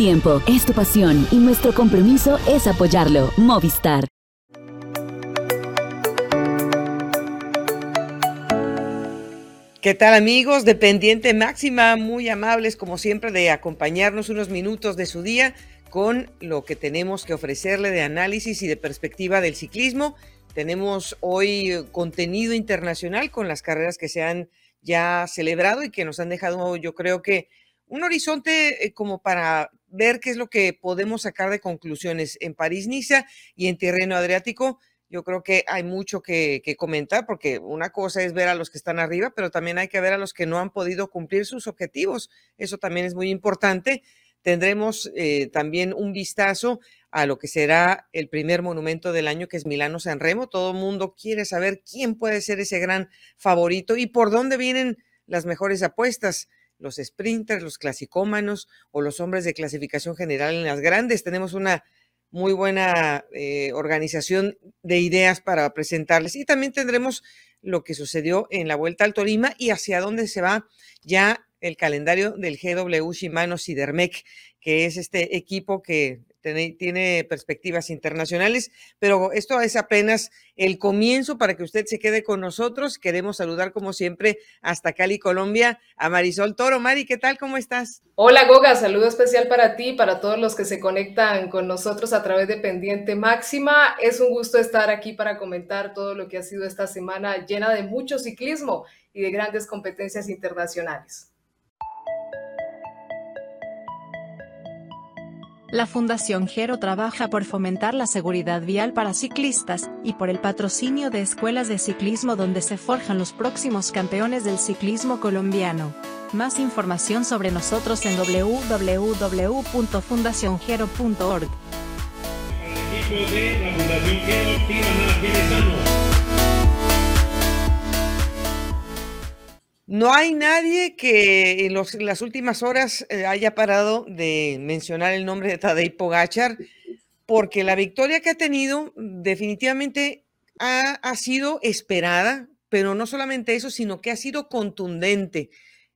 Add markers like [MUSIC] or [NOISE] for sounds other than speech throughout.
tiempo, es tu pasión y nuestro compromiso es apoyarlo. Movistar. ¿Qué tal amigos? Dependiente Máxima, muy amables como siempre de acompañarnos unos minutos de su día con lo que tenemos que ofrecerle de análisis y de perspectiva del ciclismo. Tenemos hoy contenido internacional con las carreras que se han ya celebrado y que nos han dejado, yo creo que, un horizonte eh, como para ver qué es lo que podemos sacar de conclusiones en París-Niza y en terreno adriático. Yo creo que hay mucho que, comentar porque una cosa es ver a los que están arriba, pero también hay que ver a los que no han podido cumplir sus objetivos. Eso también es muy importante. Tendremos eh, también un vistazo a lo que será el primer monumento del año, que es Milano San Remo. Todo el mundo quiere saber quién puede ser ese gran favorito y por dónde vienen las mejores apuestas los sprinters, los clasicómanos o los hombres de clasificación general en las grandes. Tenemos una muy buena eh, organización de ideas para presentarles y también tendremos lo que sucedió en la Vuelta al Tolima y hacia dónde se va ya el calendario del GW Shimano Sidermec, que es este equipo que tiene, perspectivas internacionales, pero esto es apenas el comienzo para que usted se quede con nosotros. Queremos saludar como siempre hasta Cali, Colombia, a Marisol Toro. Mari, ¿qué tal? ¿Cómo estás? Hola Goga, saludo especial para ti, para todos los que se conectan con nosotros a través de Pendiente Máxima. Es un gusto estar aquí para comentar todo lo que ha sido esta semana llena de mucho ciclismo y de grandes competencias internacionales. La Fundación Gero trabaja por fomentar la seguridad vial para ciclistas y por el patrocinio de escuelas de ciclismo donde se forjan los próximos campeones del ciclismo colombiano. Más información sobre nosotros en www.fundaciongero.org. No hay nadie que en, las últimas horas eh, haya parado de mencionar el nombre de Tadej Pogachar, porque la victoria que ha tenido definitivamente ha, ha sido esperada, pero no solamente eso, sino que ha sido contundente.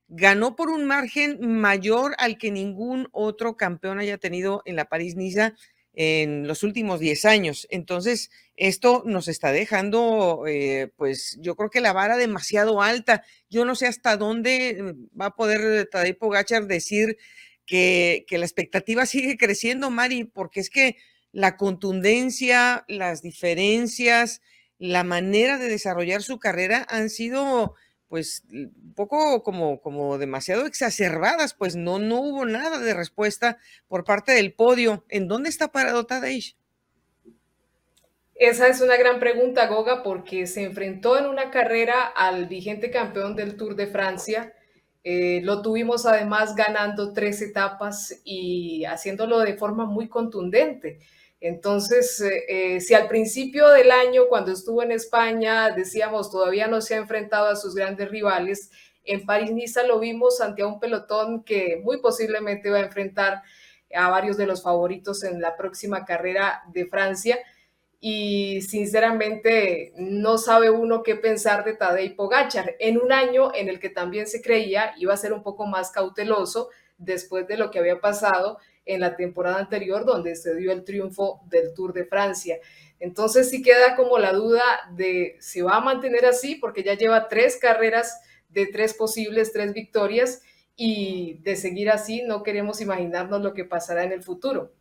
Ganó por un margen mayor al que ningún otro campeón haya tenido en la París-Niza en los últimos 10 años. Entonces, esto nos está dejando, eh, pues yo creo que la vara demasiado alta. Yo no sé hasta dónde va a poder Tadej Pogachar decir que, que la expectativa [LAUGHS] sigue creciendo, Mari, porque es que la contundencia, las diferencias, la manera de desarrollar su carrera han sido pues un poco como, como demasiado exacerbadas, pues no, no hubo nada de respuesta por parte del podio. ¿En dónde está parado Tadej? Esa es una gran pregunta, Goga, porque se enfrentó en una carrera al vigente campeón del Tour de Francia. Eh, lo tuvimos además ganando tres etapas y haciéndolo de forma muy contundente. Entonces, eh, eh, si al principio del año, cuando estuvo en España, decíamos todavía no se ha enfrentado a sus grandes rivales, en París-Niza lo vimos ante un pelotón que muy posiblemente va a enfrentar a varios de los favoritos en la próxima carrera de Francia. Y sinceramente no sabe uno qué pensar de Tadej Pogachar en un año en el que también se creía iba a ser un poco más cauteloso después de lo que había pasado en la temporada anterior donde se dio el triunfo del Tour de Francia. Entonces sí queda como la duda de si va a mantener así, porque ya lleva tres carreras de tres posibles, tres victorias, y de seguir así no queremos imaginarnos lo que pasará en el futuro.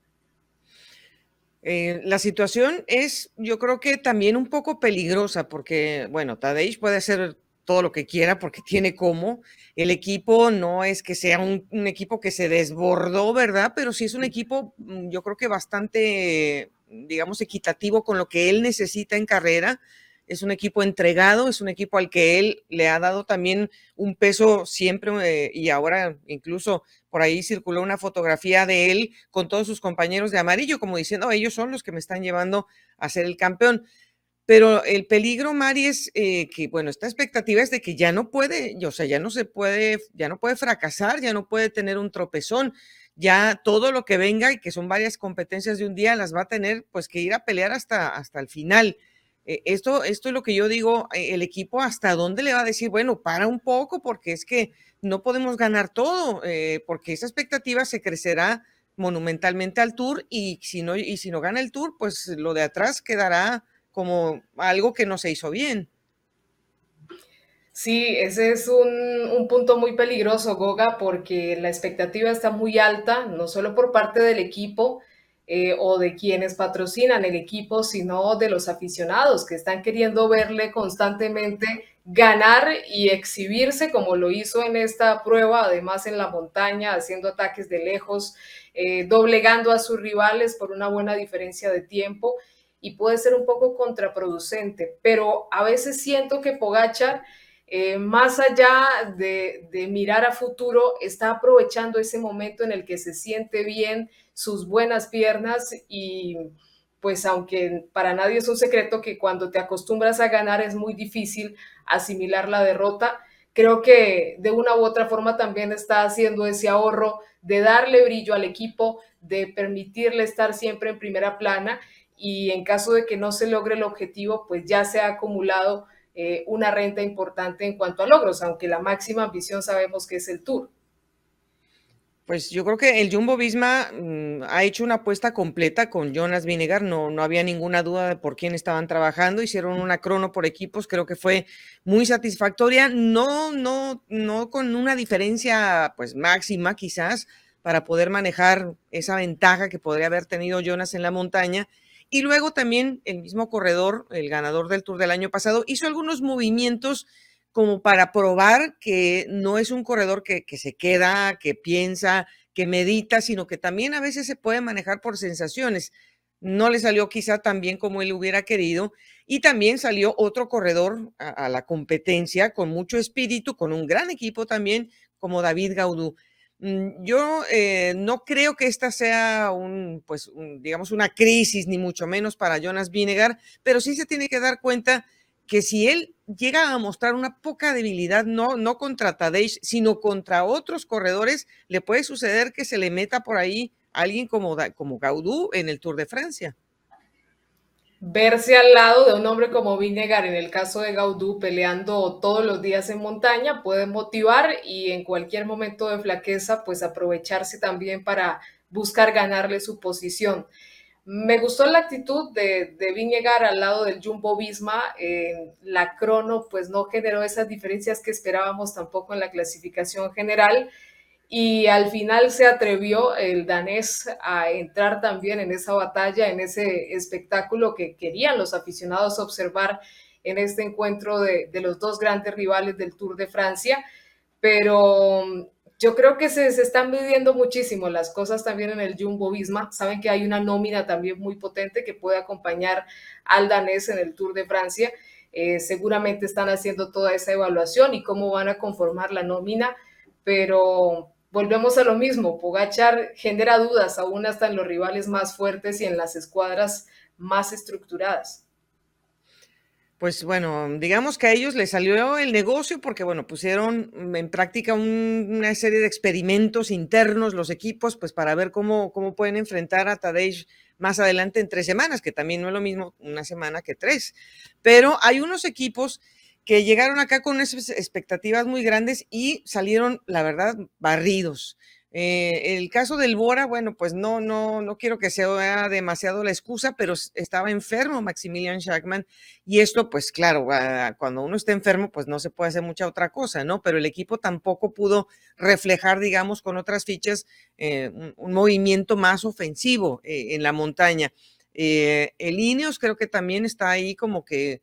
Eh, la situación es, yo creo que también un poco peligrosa, porque, bueno, Tadej puede ser todo lo que quiera porque tiene cómo. El equipo no es que sea un, equipo que se desbordó, ¿verdad? Pero sí es un equipo, mm, yo creo que bastante, digamos, equitativo con lo que él necesita en carrera. Es un equipo entregado, es un equipo al que él le ha dado también un peso siempre eh, y ahora incluso por ahí circuló una fotografía de él con todos sus compañeros de amarillo, como diciendo, ellos son los que me están llevando a ser el campeón. Pero el peligro, Mari, es eh, que, bueno, esta expectativa es de que ya no puede, o sea, ya no se puede, ya no puede fracasar, ya no puede tener un tropezón, ya todo lo que venga y que son varias competencias de un día las va a tener pues que ir a pelear hasta, hasta el final. Eh, esto, esto es lo que yo digo, eh, el equipo hasta dónde le va a decir, bueno, para un poco porque es que no podemos ganar todo, porque esa expectativa se crecerá monumentalmente al Tour y si no, y si no gana el Tour, pues lo de atrás quedará como algo que no se hizo bien. Sí, ese es un, punto muy peligroso, Goga, porque la expectativa está muy alta, no solo por parte del equipo eh, o de quienes patrocinan el equipo, sino de los aficionados que están queriendo verle constantemente ganar y exhibirse como lo hizo en esta prueba, además en la montaña, haciendo ataques de lejos, eh, doblegando a sus rivales por una buena diferencia de tiempo y puede ser un poco contraproducente, pero a veces siento que Pogachar eh, más allá de, mirar a futuro, está aprovechando ese momento en el que se siente bien, sus buenas piernas y pues aunque para nadie es un secreto que cuando te acostumbras a ganar es muy difícil asimilar la derrota, creo que de una u otra forma también está haciendo ese ahorro de darle brillo al equipo, de permitirle estar siempre en primera plana y en caso de que no se logre el objetivo, pues ya se ha acumulado eh, una renta importante en cuanto a logros, aunque la máxima ambición sabemos que es el Tour. Pues yo creo que el Jumbo Visma mm, ha hecho una apuesta completa con Jonas Vinegar, no, no había ninguna duda de por quién estaban trabajando, hicieron una crono por equipos, creo que fue muy satisfactoria, no, no, no con una diferencia pues máxima quizás para poder manejar esa ventaja que podría haber tenido Jonas en la montaña, y luego también el mismo corredor, el ganador del Tour del año pasado, hizo algunos movimientos como para probar que no es un corredor que, se queda, que piensa, que medita, sino que también a veces se puede manejar por sensaciones. No le salió quizá tan bien como él hubiera querido. Y también salió otro corredor a la competencia con mucho espíritu, con un gran equipo también, como David Gaudú. Mm, yo eh, no creo que esta sea un, pues, digamos, una crisis, ni mucho menos para Jonas Vinegar, pero sí se tiene que dar cuenta que si él llega a mostrar una poca debilidad, no, no contra Tadej, sino contra otros corredores, le puede suceder que se le meta por ahí alguien como, como Gaudú en el Tour de Francia verse al lado de un hombre como Vinegar, en el caso de Gaudú, peleando todos los días en montaña, puede motivar y en cualquier momento de flaqueza, pues aprovecharse también para buscar ganarle su posición. Me gustó la actitud de, de al lado del Jumbo Visma. la crono, pues no generó esas diferencias que esperábamos tampoco en la clasificación general y al final se atrevió el danés a entrar también en esa batalla, en ese espectáculo que querían los aficionados observar en este encuentro de, los dos grandes rivales del Tour de Francia, pero mm, yo creo que se, están midiendo muchísimo las cosas también en el Jumbo Visma. Saben que hay una nómina también muy potente que puede acompañar al danés en el Tour de Francia. Eh, seguramente están haciendo toda esa evaluación y cómo van a conformar la nómina, pero volvemos a lo mismo, Pogachar genera dudas aún hasta en los rivales más fuertes y en las escuadras más estructuradas. Pues bueno, digamos que a ellos les salió el negocio porque, bueno, pusieron en práctica una serie de experimentos internos los equipos, pues para ver cómo, cómo pueden enfrentar a Tadej más adelante en tres semanas, que también no es lo mismo una semana que tres. Pero hay unos equipos que llegaron acá con unas expectativas muy grandes y salieron, la verdad, barridos. Eh, el caso del Bora, bueno, pues no, no, no quiero que sea demasiado la excusa, pero estaba enfermo Maximilian Schachmann y esto, pues claro, ah, cuando uno está enfermo, pues no se puede hacer mucha otra cosa, ¿no? Pero el equipo tampoco pudo reflejar, digamos, con otras fichas, eh, un, movimiento más ofensivo eh, en la montaña. el Ineos creo que también está ahí como que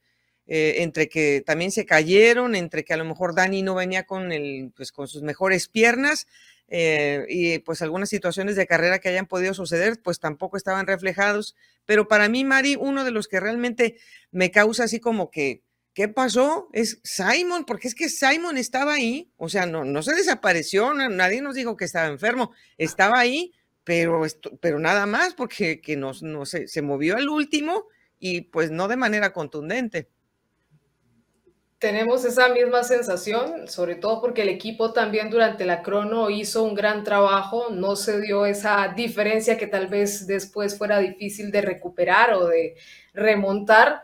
eh, entre que también se cayeron, entre que a lo mejor Dani no venía con, el, pues, con sus mejores piernas eh, y pues algunas situaciones de carrera que hayan podido suceder, pues tampoco estaban reflejados. Pero para mí, Mari, uno de los que realmente me causa así como que, ¿qué pasó? Es Simon, porque es que Simon estaba ahí, o sea, no, no se desapareció, nadie nos dijo que estaba enfermo, estaba ahí, pero, pero nada más, porque que no, no se, se movió al último y pues no de manera contundente tenemos esa misma sensación, sobre todo porque el equipo también durante la crono hizo un gran trabajo, no se dio esa diferencia que tal vez después fuera difícil de recuperar o de remontar.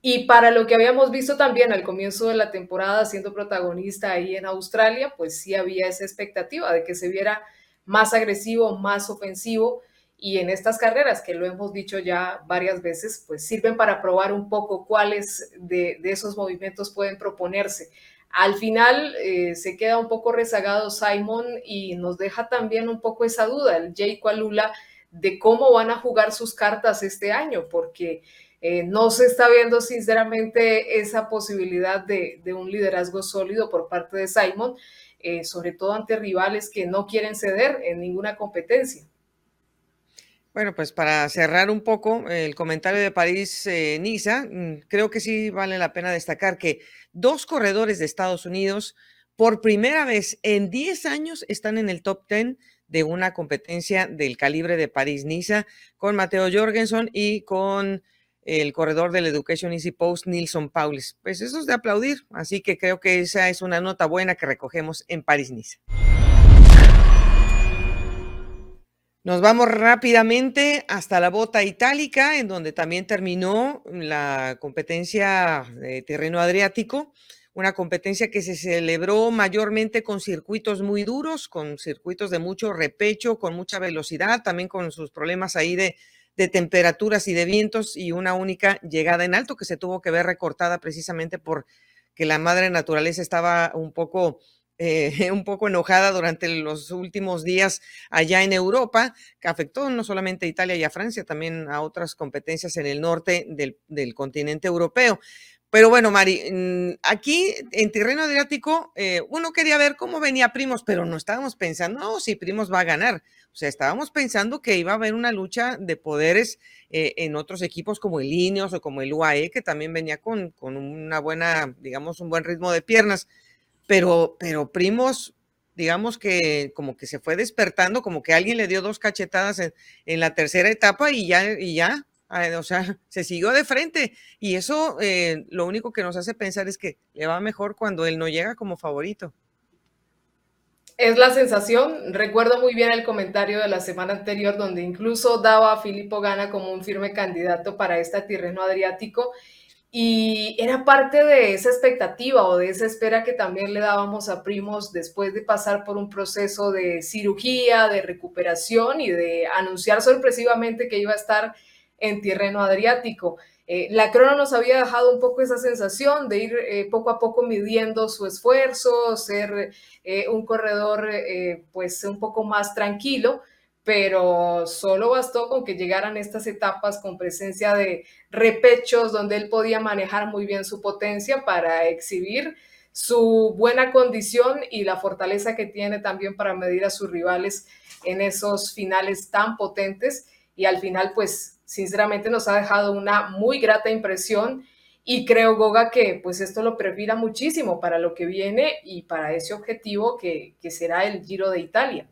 Y para lo que habíamos visto también al comienzo de la temporada siendo protagonista ahí en Australia, pues sí había esa expectativa de que se viera más agresivo, más ofensivo. Y en estas carreras, que lo hemos dicho ya varias veces, pues sirven para probar un poco cuáles de, esos movimientos pueden proponerse. Al final eh, se queda un poco rezagado Simon y nos deja también un poco esa duda, el Jay Kualula, de cómo van a jugar sus cartas este año, porque eh, no se está viendo sinceramente esa posibilidad de, un liderazgo sólido por parte de Simon, eh, sobre todo ante rivales que no quieren ceder en ninguna competencia. Bueno, pues para cerrar un poco el comentario de París-Niza, mm, creo que sí vale la pena destacar que dos corredores de Estados Unidos por primera vez en 10 años están en el top 10 de una competencia del calibre de París-Niza con Mateo Jorgensen y con el corredor del Education Easy Post, Nilson Paulis. Pues eso es de aplaudir, así que creo que esa es una nota buena que recogemos en París-Niza. Nos vamos rápidamente hasta la bota itálica, en donde también terminó la competencia de terreno adriático, una competencia que se celebró mayormente con circuitos muy duros, con circuitos de mucho repecho, con mucha velocidad, también con sus problemas ahí de temperaturas y de vientos y una única llegada en alto que se tuvo que ver recortada precisamente por que la madre naturaleza estaba un poco, eh, [LAUGHS] un poco enojada durante los últimos días allá en Europa, que afectó no solamente a Italia y a Francia, también a otras competencias en el norte del, del continente europeo. Pero bueno, Mari, mm, aquí en terreno adriático, eh, uno quería ver cómo venía Primos, pero no estábamos pensando, si Primos va a ganar. O sea, estábamos pensando que iba a haber una lucha de poderes eh, en otros equipos como el Ineos o como el UAE, que también venía con, con una buena, digamos, un buen ritmo de piernas. Pero, pero Primos, digamos que como que se fue despertando, como que alguien le dio dos cachetadas en, la tercera etapa y ya, y ya o sea, [LAUGHS] se siguió de frente y eso eh, lo único que nos hace pensar es que le va mejor cuando él no llega como favorito. Es la sensación. Recuerdo muy bien el comentario de la semana anterior donde incluso daba a Filippo Gana como un firme candidato para este Tirreno Adriático y era parte de esa expectativa o de esa espera que también le dábamos a Primos después de pasar por un proceso de cirugía, de recuperación y de anunciar sorpresivamente que iba a estar en terreno adriático. Eh, la crono nos había dejado un poco esa sensación de ir eh, poco a poco midiendo su esfuerzo, ser eh, un corredor pues un poco más tranquilo, pero solo bastó con que llegaran estas etapas con presencia de repechos donde él podía manejar muy bien su potencia para exhibir su buena condición y la fortaleza que tiene también para medir a sus rivales en esos finales tan potentes y al final pues sinceramente nos ha dejado una muy grata impresión y creo, Goga, que pues esto lo prefira muchísimo para lo que viene y para ese objetivo que, será el Giro de Italia.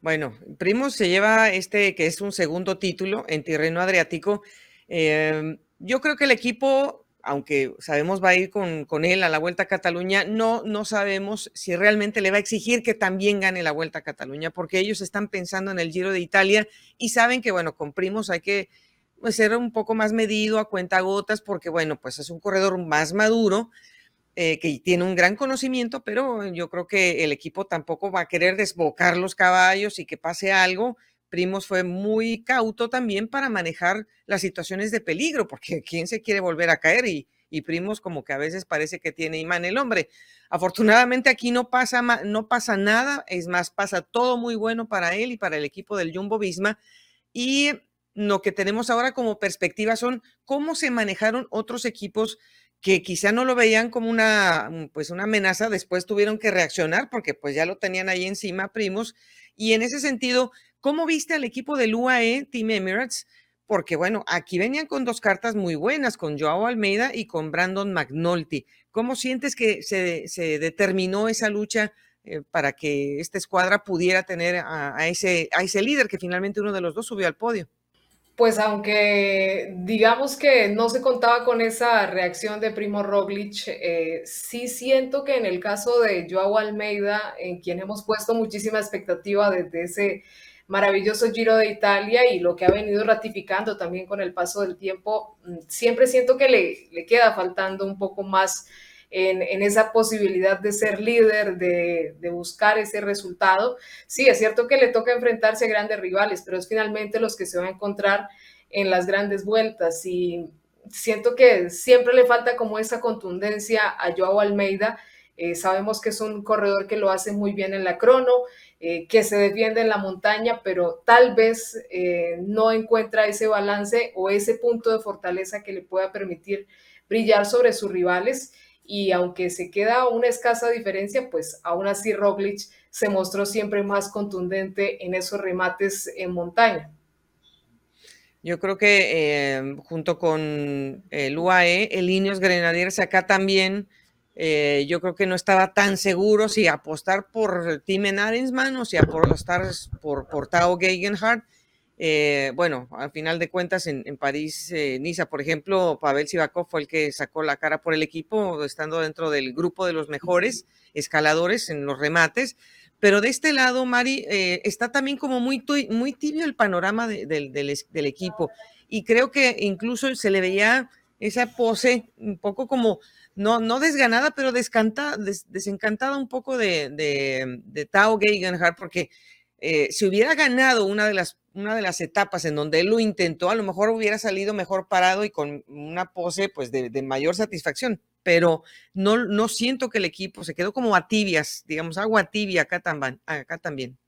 Bueno, Primo se lleva este que es un segundo título en terreno adriático. Eh, yo creo que el equipo aunque sabemos va a ir con, él a la Vuelta a Cataluña, no, no sabemos si realmente le va a exigir que también gane la Vuelta a Cataluña, porque ellos están pensando en el Giro de Italia y saben que, bueno, con Primos hay que pues, ser un poco más medido a cuenta gotas, porque, bueno, pues es un corredor más maduro, eh, que tiene un gran conocimiento, pero yo creo que el equipo tampoco va a querer desbocar los caballos y que pase algo Primos fue muy cauto también para manejar las situaciones de peligro, porque ¿quién se quiere volver a caer? Y, Primos como que a veces parece que tiene imán el hombre. Afortunadamente aquí no pasa, no pasa nada, es más, pasa todo muy bueno para él y para el equipo del Jumbo Visma. Y lo que tenemos ahora como perspectiva son cómo se manejaron otros equipos que quizá no lo veían como una, pues una amenaza, después tuvieron que reaccionar porque pues ya lo tenían ahí encima, primos. Y en ese sentido, ¿Cómo viste al equipo del UAE, Team Emirates? Porque bueno, aquí venían con dos cartas muy buenas, con Joao Almeida y con Brandon McNulty. ¿Cómo sientes que se, determinó esa lucha eh, para que esta escuadra pudiera tener a, ese, a ese líder que finalmente uno de los dos subió al podio? Pues aunque digamos que no se contaba con esa reacción de Primo Roglic, eh, sí siento que en el caso de Joao Almeida, en quien hemos puesto muchísima expectativa desde ese maravilloso Giro de Italia y lo que ha venido ratificando también con el paso del tiempo, mm, siempre siento que le, le queda faltando un poco más en, esa posibilidad de ser líder, de, buscar ese resultado. Sí, es cierto que le toca enfrentarse a grandes rivales, pero es finalmente los que se va a encontrar en las grandes vueltas y siento que siempre le falta como esa contundencia a Joao Almeida. Eh, sabemos que es un corredor que lo hace muy bien en la crono, eh, que se defiende en la montaña, pero tal vez eh, no encuentra ese balance o ese punto de fortaleza que le pueda permitir brillar sobre sus rivales y aunque se queda una escasa diferencia, pues aún así Roglic se mostró siempre más contundente en esos remates en montaña. Yo creo que eh, junto con el UAE, el Ineos Grenadiers acá también, eh, yo creo que no estaba tan seguro si apostar por Tim Arensman o si apostar por, por Tao Gegenhardt eh, bueno, al final de cuentas, en, París, eh, Niza, por ejemplo, Pavel Sivakov fue el que sacó la cara por el equipo, estando dentro del grupo de los mejores escaladores en los remates. Pero de este lado, Mari, eh, está también como muy, muy tibio el panorama del, equipo. Y creo que incluso se le veía esa pose un poco como, no, no desganada, pero desencantada un poco de, de, de Tao Gegenhardt, porque eh, si hubiera ganado una de, las, una de las etapas en donde él lo intentó, a lo mejor hubiera salido mejor parado y con una pose pues de, mayor satisfacción, pero no, no siento que el equipo se quedó como a tibias, digamos, agua tibia acá, acá también.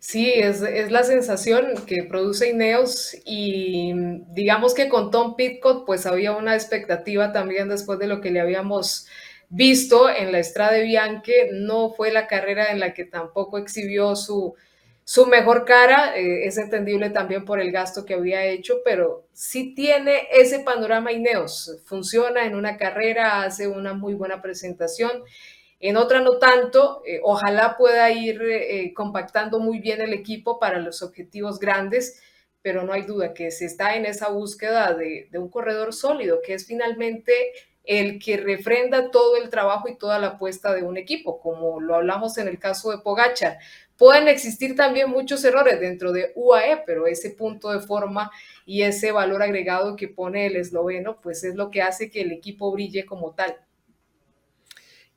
Sí, es, es, la sensación que produce Ineos y digamos que con Tom Pitcock pues había una expectativa también después de lo que le habíamos visto en la Estrada Bianche, no fue la carrera en la que tampoco exhibió su, su mejor cara, eh, es entendible también por el gasto que había hecho, pero sí tiene ese panorama Ineos, funciona en una carrera, hace una muy buena presentación, en otra no tanto, eh, ojalá pueda ir eh, compactando muy bien el equipo para los objetivos grandes, pero no hay duda que se está en esa búsqueda de, de un corredor sólido, que es finalmente el que refrenda todo el trabajo y toda la apuesta de un equipo, como lo hablamos en el caso de Pogachar. Pueden existir también muchos errores dentro de UAE, pero ese punto de forma y ese valor agregado que pone el esloveno, pues es lo que hace que el equipo brille como tal.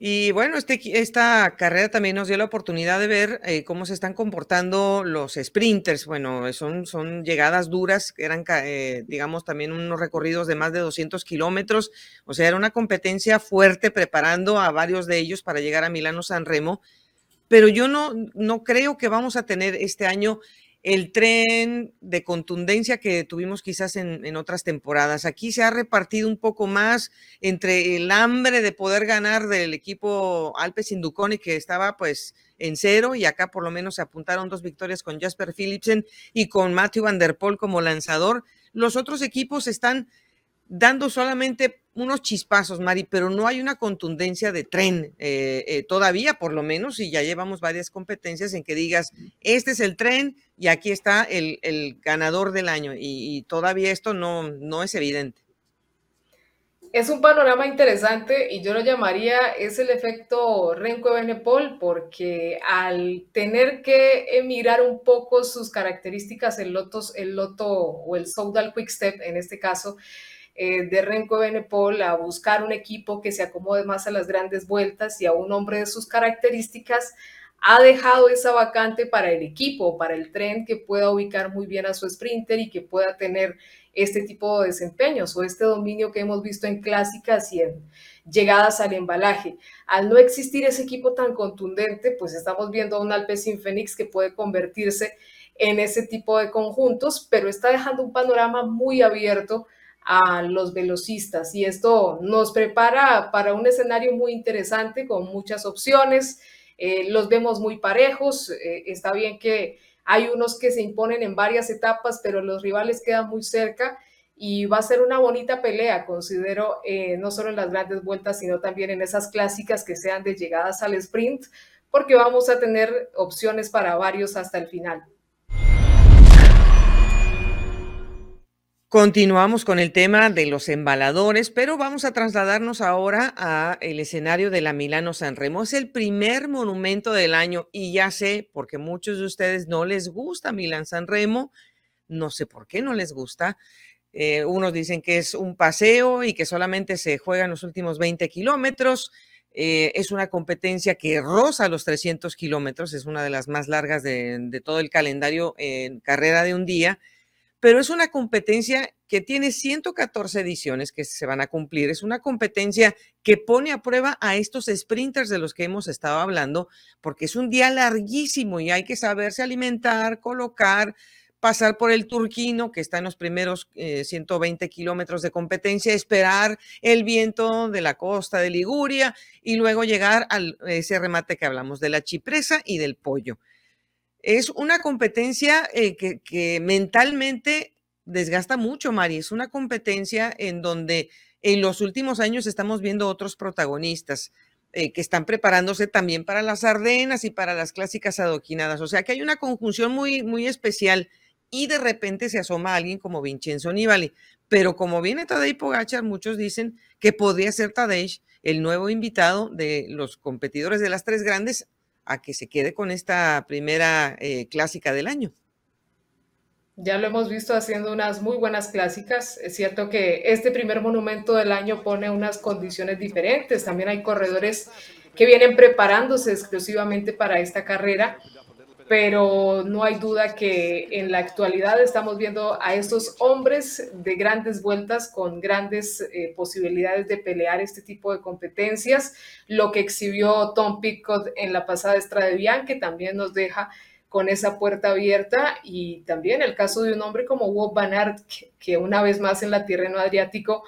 Y bueno, este, esta carrera también nos dio la oportunidad de ver eh, cómo se están comportando los sprinters. Bueno, son, son llegadas duras, eran, eh, digamos, también unos recorridos de más de 200 kilómetros. O sea, era una competencia fuerte preparando a varios de ellos para llegar a Milano San Remo. Pero yo no, no creo que vamos a tener este año el tren de contundencia que tuvimos quizás en, otras temporadas. Aquí se ha repartido un poco más entre el hambre de poder ganar del equipo Alpes Induconi que estaba pues en cero y acá por lo menos se apuntaron dos victorias con Jasper Philipsen y con Matthew Van Der Poel como lanzador. Los otros equipos están dando solamente unos chispazos, Mari, pero no hay una contundencia de tren eh, eh, todavía, por lo menos, y ya llevamos varias competencias en que digas, este es el tren y aquí está el, ganador del año, y, todavía esto no, no es evidente. Es un panorama interesante y yo lo llamaría, es el efecto Renko Benepol, porque al tener que mirar un poco sus características, el Lotos, el Loto o el Soudal Quick Step en este caso, eh, de Renko Benepol a buscar un equipo que se acomode más a las grandes vueltas y a un hombre de sus características, ha dejado esa vacante para el equipo, para el tren que pueda ubicar muy bien a su sprinter y que pueda tener este tipo de desempeños o este dominio que hemos visto en clásicas y en llegadas al embalaje. Al no existir ese equipo tan contundente, pues estamos viendo a un Alpecin Phoenix que puede convertirse en ese tipo de conjuntos, pero está dejando un panorama muy abierto a los velocistas y esto nos prepara para un escenario muy interesante con muchas opciones. Eh, los vemos muy parejos, eh, está bien que hay unos que se imponen en varias etapas, pero los rivales quedan muy cerca y va a ser una bonita pelea, considero, eh, no solo en las grandes vueltas, sino también en esas clásicas que sean de llegadas al sprint, porque vamos a tener opciones para varios hasta el final. Continuamos con el tema de los embaladores, pero vamos a trasladarnos ahora a el escenario de la Milano San Remo. Es el primer monumento del año y ya sé, porque muchos de ustedes no les gusta Milán San Remo, no sé por qué no les gusta. Eh, unos dicen que es un paseo y que solamente se juegan los últimos 20 kilómetros. Eh, es una competencia que roza los 300 kilómetros, es una de las más largas de, todo el calendario en carrera de un día, pero es una competencia que tiene 114 ediciones que se van a cumplir. Es una competencia que pone a prueba a estos sprinters de los que hemos estado hablando, porque es un día larguísimo y hay que saberse alimentar, colocar, pasar por el turquino, que está en los primeros 120 eh, kilómetros de competencia, esperar el viento de la costa de Liguria y luego llegar a ese remate que hablamos de la chipresa y del pollo. Es una competencia eh, que, mentalmente desgasta mucho, Mari. Es una competencia en donde en los últimos años estamos viendo otros protagonistas. Eh, que están preparándose también para las Ardenas y para las clásicas adoquinadas. O sea que hay una conjunción muy, muy especial y de repente se asoma alguien como Vincenzo Nibali. Pero como viene Tadej Pogachar, muchos dicen que podría ser Tadej el nuevo invitado de los competidores de las tres grandes a que se quede con esta primera eh, clásica del año. Ya lo hemos visto haciendo unas muy buenas clásicas. Es cierto que este primer monumento del año pone unas condiciones diferentes. También hay corredores que vienen preparándose exclusivamente para esta carrera pero no hay duda que en la actualidad estamos viendo a estos hombres de grandes vueltas con grandes eh, posibilidades de pelear este tipo de competencias. Lo que exhibió Tom Pickett en la pasada Estrada de que también nos deja con esa puerta abierta y también el caso de un hombre como Wout Van que, una vez más en la Tirreno Adriático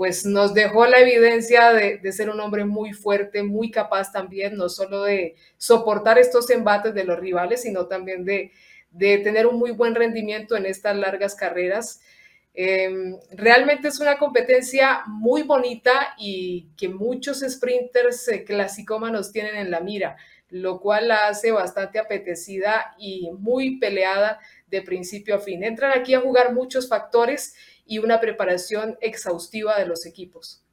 pues nos dejó la evidencia de, ser un hombre muy fuerte, muy capaz también, no solo de soportar estos embates de los rivales, sino también de, tener un muy buen rendimiento en estas largas carreras. Em, realmente es una competencia muy bonita y que muchos sprinters eh, clasicómanos tienen en la mira, lo cual la hace bastante apetecida y muy peleada de principio a fin. Entran aquí a jugar muchos factores y una preparación exhaustiva de los equipos.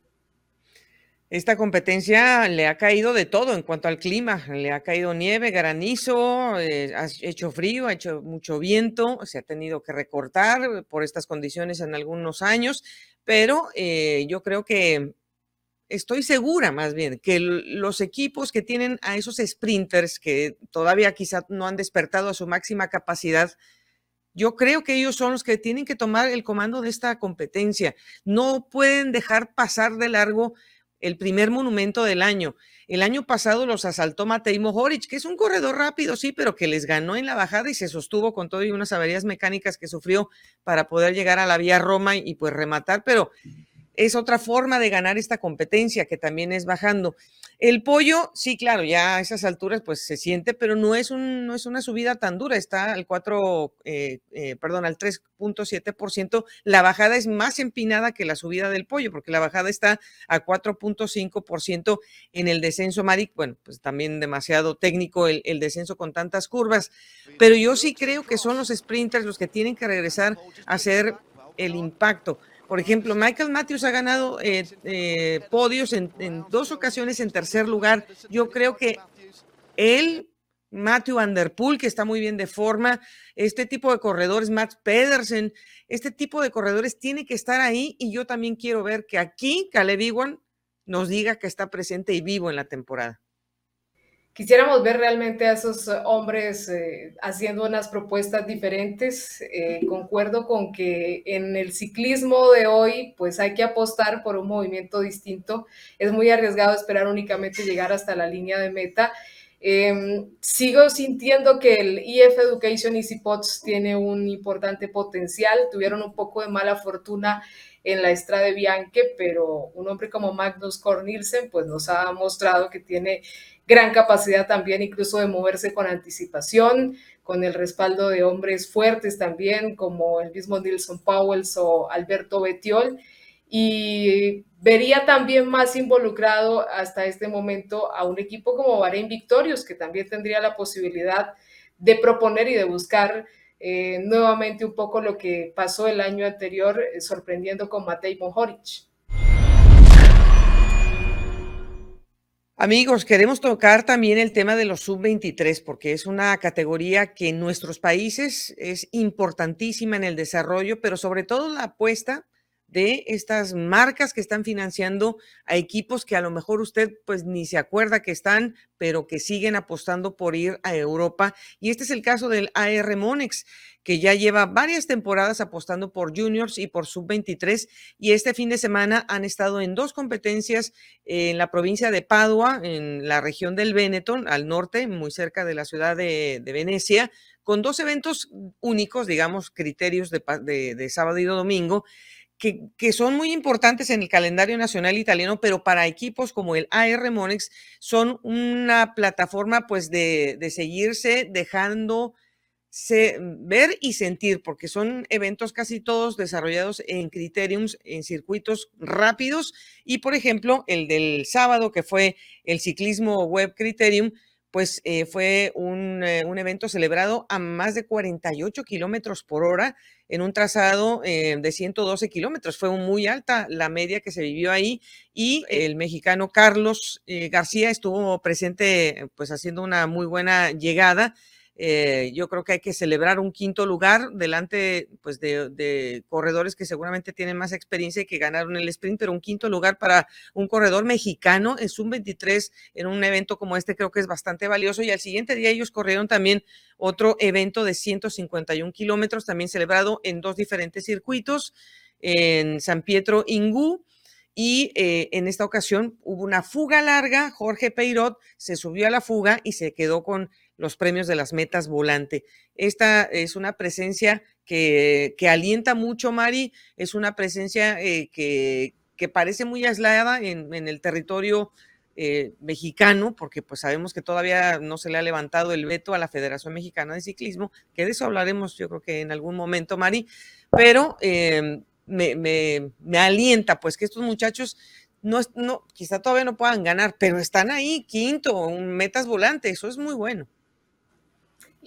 Esta competencia le ha caído de todo en cuanto al clima. Le ha caído nieve, granizo, eh, ha hecho frío, ha hecho mucho viento, se ha tenido que recortar por estas condiciones en algunos años, pero eh, yo creo que estoy segura más bien que los equipos que tienen a esos sprinters que todavía quizá no han despertado a su máxima capacidad, yo creo que ellos son los que tienen que tomar el comando de esta competencia. No pueden dejar pasar de largo el primer monumento del año. El año pasado los asaltó Matej Mohoric, que es un corredor rápido, sí, pero que les ganó en la bajada y se sostuvo con todo y unas averías mecánicas que sufrió para poder llegar a la vía Roma y, y pues rematar, pero es otra forma de ganar esta competencia que también es bajando. El pollo, sí, claro, ya a esas alturas pues se siente, pero no es, un, una subida tan dura, está al 4, eh, eh, perdón, al 3.7%. La bajada es más empinada que la subida del pollo, porque la bajada está a 4.5% en el descenso, Maric. Bueno, pues también demasiado técnico el, el descenso con tantas curvas, pero yo sí creo que son los sprinters los que tienen que regresar a hacer el impacto. Por ejemplo, Michael Matthews ha ganado eh, eh, podios en, dos ocasiones en tercer lugar. Yo creo que él, Matthew Van Der Poel, que está muy bien de forma, este tipo de corredores, Matt Pedersen, este tipo de corredores tiene que estar ahí y yo también quiero ver que aquí Caleb Iwan nos diga que está presente y vivo en la temporada. Quisiéramos ver realmente a esos hombres eh, haciendo unas propuestas diferentes. Eh, concuerdo con que en el ciclismo de hoy, pues hay que apostar por un movimiento distinto. Es muy arriesgado esperar únicamente llegar hasta la línea de meta. Em, sigo sintiendo que el EF Education Easy Pots tiene un importante potencial. Tuvieron un poco de mala fortuna en la Estrada Bianche, pero un hombre como Magnus Cornilsen pues nos ha mostrado que tiene gran capacidad también incluso de moverse con anticipación, con el respaldo de hombres fuertes también, como el mismo Nilson Powells o Alberto Betiol, y vería también más involucrado hasta este momento a un equipo como Bahrein Victorious, que también tendría la posibilidad de proponer y de buscar eh, nuevamente un poco lo que pasó el año anterior, eh, sorprendiendo con Matej Mohoric. Amigos, queremos tocar también el tema de los sub-23 porque es una categoría que en nuestros países es importantísima en el desarrollo, pero sobre todo la apuesta de estas marcas que están financiando a equipos que a lo mejor usted pues ni se acuerda que están, pero que siguen apostando por ir a Europa. Y este es el caso del AR Monex, que ya lleva varias temporadas apostando por juniors y por sub-23 y este fin de semana han estado en dos competencias en la provincia de Padua, en la región del Benetton, al norte, muy cerca de la ciudad de, Venecia, con dos eventos únicos, digamos, criterios de, de sábado y domingo que, son muy importantes en el calendario nacional italiano, pero para equipos como el AR Monex son una plataforma pues de, seguirse dejando ver y sentir, porque son eventos casi todos desarrollados en criteriums, en circuitos rápidos. Y por ejemplo, el del sábado, que fue el ciclismo web criterium, pues eh, fue un, eh, un, evento celebrado a más de 48 kilómetros por hora en un trazado eh, de 112 kilómetros. Fue muy alta la media que se vivió ahí y el mexicano Carlos García estuvo presente pues haciendo una muy buena llegada eh, yo creo que hay que celebrar un quinto lugar delante pues, de, corredores que seguramente tienen más experiencia y que ganaron el sprint, pero un quinto lugar para un corredor mexicano en un 23 en un evento como este creo que es bastante valioso. Y al siguiente día ellos corrieron también otro evento de 151 kilómetros, también celebrado en dos diferentes circuitos, en San Pietro Ingú. Y eh, en esta ocasión hubo una fuga larga. Jorge Peirot se subió a la fuga y se quedó con los premios de las metas volante. Esta es una presencia que, alienta mucho, Mari, es una presencia eh, que, parece muy aislada en, el territorio eh, mexicano, porque pues sabemos que todavía no se le ha levantado el veto a la Federación Mexicana de Ciclismo, que de eso hablaremos yo creo que en algún momento, Mari, pero em, me, me alienta pues que estos muchachos no, no, quizá todavía no puedan ganar, pero están ahí, quinto, metas volante, eso es muy bueno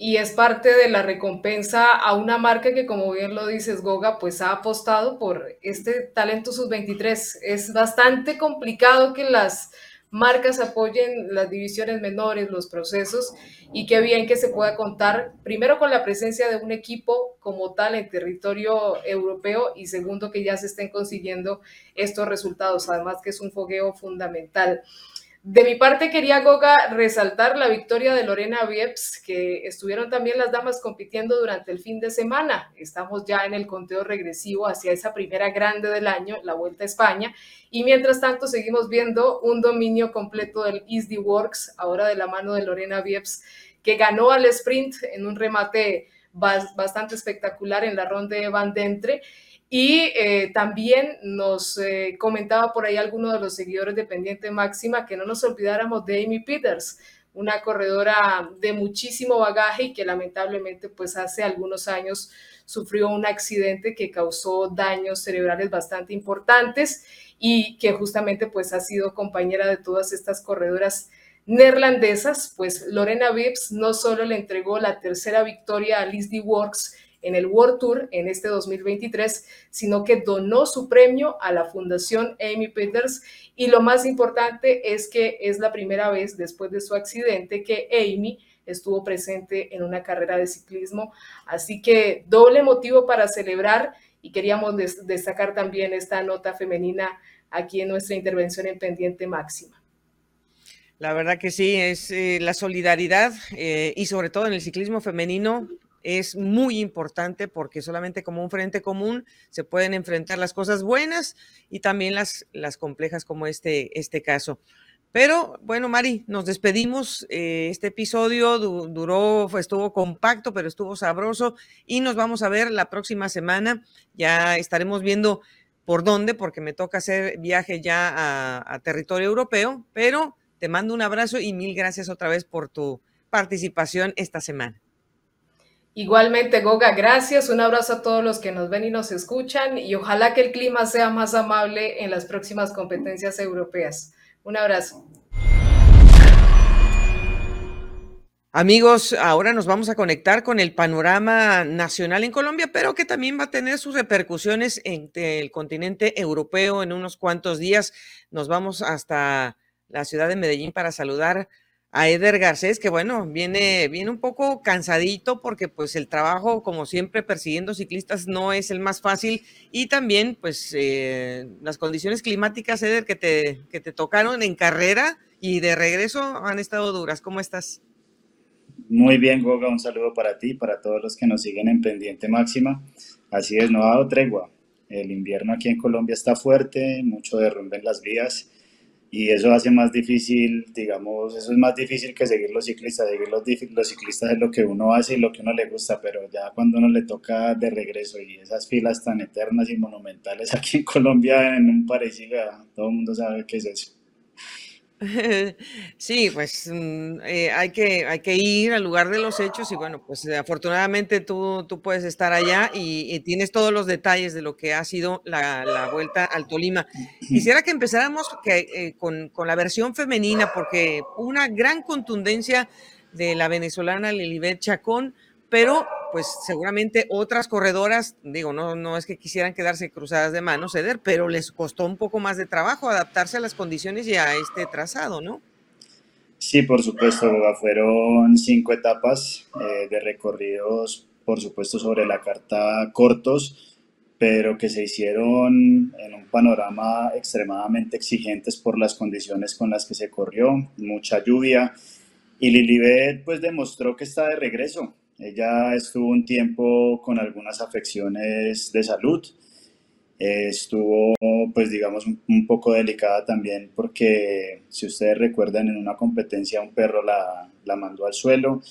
y es parte de la recompensa a una marca que, como bien lo dices, Goga, pues ha apostado por este talento sub-23. Es bastante complicado que las marcas apoyen las divisiones menores, los procesos, y qué bien que se pueda contar, primero, con la presencia de un equipo como tal en territorio europeo, y segundo, que ya se estén consiguiendo estos resultados, además que es un fogueo fundamental. De mi parte, quería, Goga, resaltar la victoria de Lorena Vieps, que estuvieron también las damas compitiendo durante el fin de semana. Estamos ya en el conteo regresivo hacia esa primera grande del año, la Vuelta a España. Y mientras tanto, seguimos viendo un dominio completo del Easy Works, ahora de la mano de Lorena Vieps, que ganó al sprint en un remate bastante espectacular en la ronda de Van Dentre. Y eh, también nos eh, comentaba por ahí alguno de los seguidores de Pendiente Máxima que no nos olvidáramos de Amy Peters, una corredora de muchísimo bagaje y que lamentablemente pues hace algunos años sufrió un accidente que causó daños cerebrales bastante importantes y que justamente pues ha sido compañera de todas estas corredoras neerlandesas, pues Lorena Vips no solo le entregó la tercera victoria a Liz Works en el World Tour en este 2023, sino que donó su premio a la Fundación Amy Peters y lo más importante es que es la primera vez después de su accidente que Amy estuvo presente en una carrera de ciclismo, así que doble motivo para celebrar y queríamos destacar también esta nota femenina aquí en nuestra intervención en pendiente máxima. La verdad que sí, es eh, la solidaridad eh, y sobre todo en el ciclismo femenino es muy importante porque solamente como un frente común se pueden enfrentar las cosas buenas y también las, las complejas como este, este caso. Pero bueno, Mari, nos despedimos. Eh, este episodio duró, estuvo compacto, pero estuvo sabroso y nos vamos a ver la próxima semana. Ya estaremos viendo por dónde, porque me toca hacer viaje ya a, a territorio europeo, pero te mando un abrazo y mil gracias otra vez por tu participación esta semana. Igualmente, Goga, gracias. Un abrazo a todos los que nos ven y nos escuchan y ojalá que el clima sea más amable en las próximas competencias europeas. Un abrazo. Amigos, ahora nos vamos a conectar con el panorama nacional en Colombia, pero que también va a tener sus repercusiones en el continente europeo en unos cuantos días. Nos vamos hasta la ciudad de Medellín para saludar a Eder Garcés, que bueno, viene, viene un poco cansadito porque pues el trabajo, como siempre, persiguiendo ciclistas no es el más fácil y también pues eh, las condiciones climáticas, Eder, que te, que te tocaron en carrera y de regreso han estado duras. ¿Cómo estás? Muy bien, Goga, un saludo para ti, para todos los que nos siguen en Pendiente Máxima. Así es, no ha dado tregua. El invierno aquí en Colombia está fuerte, mucho derrumbe en las vías y eso hace más difícil, digamos, eso es más difícil que seguir los ciclistas, seguir los, los, ciclistas es lo que uno hace y lo que uno le gusta, pero ya cuando uno le toca de regreso y esas filas tan eternas y monumentales [LAUGHS] aquí en Colombia en un parecido, todo el mundo sabe qué es eso. [LAUGHS] Sí, pues mm, eh, hay, que, hay que ir al lugar de los hechos y bueno, pues eh, afortunadamente tú, tú puedes estar allá y, tienes todos los detalles de lo que ha sido la, vuelta al Tolima. Quisiera que empezáramos que, eh, con, con, la versión femenina porque una gran contundencia de la venezolana Lilibet Chacón, pero pues seguramente otras corredoras, digo, no, no es que quisieran quedarse cruzadas de manos, ceder, pero les costó un poco más de trabajo adaptarse a las condiciones y a este trazado, ¿no? Sí, por supuesto, fueron cinco etapas eh, de recorridos, por supuesto, sobre la carta cortos, pero que se hicieron en un panorama extremadamente exigentes por las condiciones con las que se corrió, mucha lluvia, y Lilibet pues demostró que está de regreso, ella estuvo un tiempo con algunas afecciones de salud. estuvo, pues digamos, un, poco delicada también porque, si ustedes recuerdan, en una competencia un perro la, la mandó al suelo.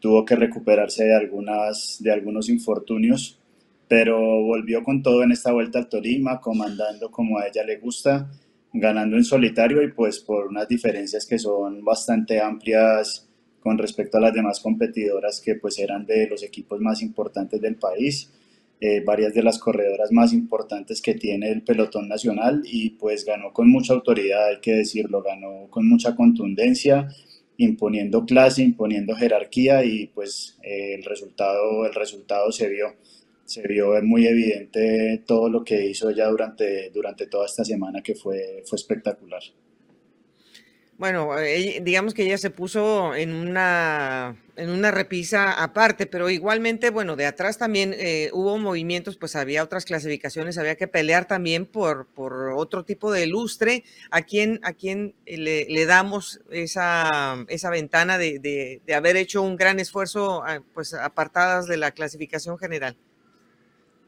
Tuvo que recuperarse de, algunas, de algunos infortunios, pero volvió con todo en esta vuelta al Tolima, comandando como a ella le gusta, ganando en solitario y pues por unas diferencias que son bastante amplias con respecto a las demás competidoras que pues eran de los equipos más importantes del país, eh, varias de las corredoras más importantes que tiene el pelotón nacional y pues ganó con mucha autoridad, hay que decirlo, ganó con mucha contundencia, imponiendo clase, imponiendo jerarquía y pues eh, el, resultado, el resultado se vio. Se vio muy evidente todo lo que hizo ella durante, durante toda esta semana que fue, fue espectacular. Bueno, eh, digamos que ella se puso en una, en una repisa aparte, pero igualmente, bueno, de atrás también eh, hubo movimientos, pues había otras clasificaciones, había que pelear también por, por otro tipo de lustre. ¿A quién, a quién le, le damos esa, esa ventana de, de, haber hecho un gran esfuerzo, ah, pues apartadas de la clasificación general?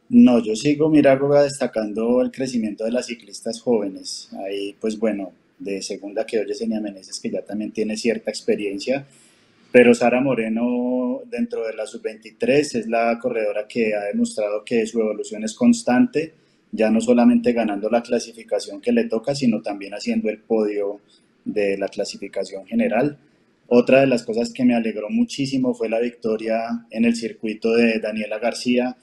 No, yo sigo, Miragoga, destacando el crecimiento de las ciclistas jóvenes. Ahí, pues bueno, de segunda que oye Senia Meneses, que ya también tiene cierta experiencia, pero Sara Moreno dentro de la sub-23 es la corredora que ha demostrado que su evolución es constante, ya no solamente ganando la clasificación que le toca, sino también haciendo el podio de la clasificación general. Otra de las cosas que me alegró muchísimo fue la victoria en el circuito de Daniela García,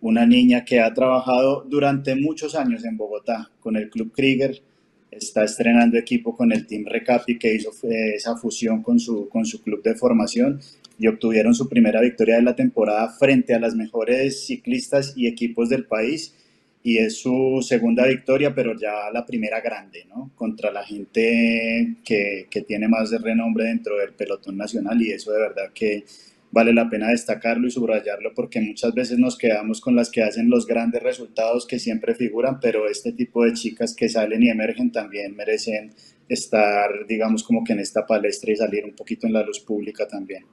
una niña que ha trabajado durante muchos años en Bogotá con el Club Krieger, está estrenando equipo con el Team Recapi que hizo esa fusión con su, con su club de formación y obtuvieron su primera victoria de la temporada frente a las mejores ciclistas y equipos del país y es su segunda victoria, pero ya la primera grande, ¿no? Contra la gente que, que tiene más de renombre dentro del pelotón nacional y eso de verdad que vale la pena destacarlo y subrayarlo porque muchas veces nos quedamos con las que hacen los grandes resultados que siempre figuran, pero este tipo de chicas que salen y emergen también merecen estar, digamos, como que en esta palestra y salir un poquito en la luz pública también.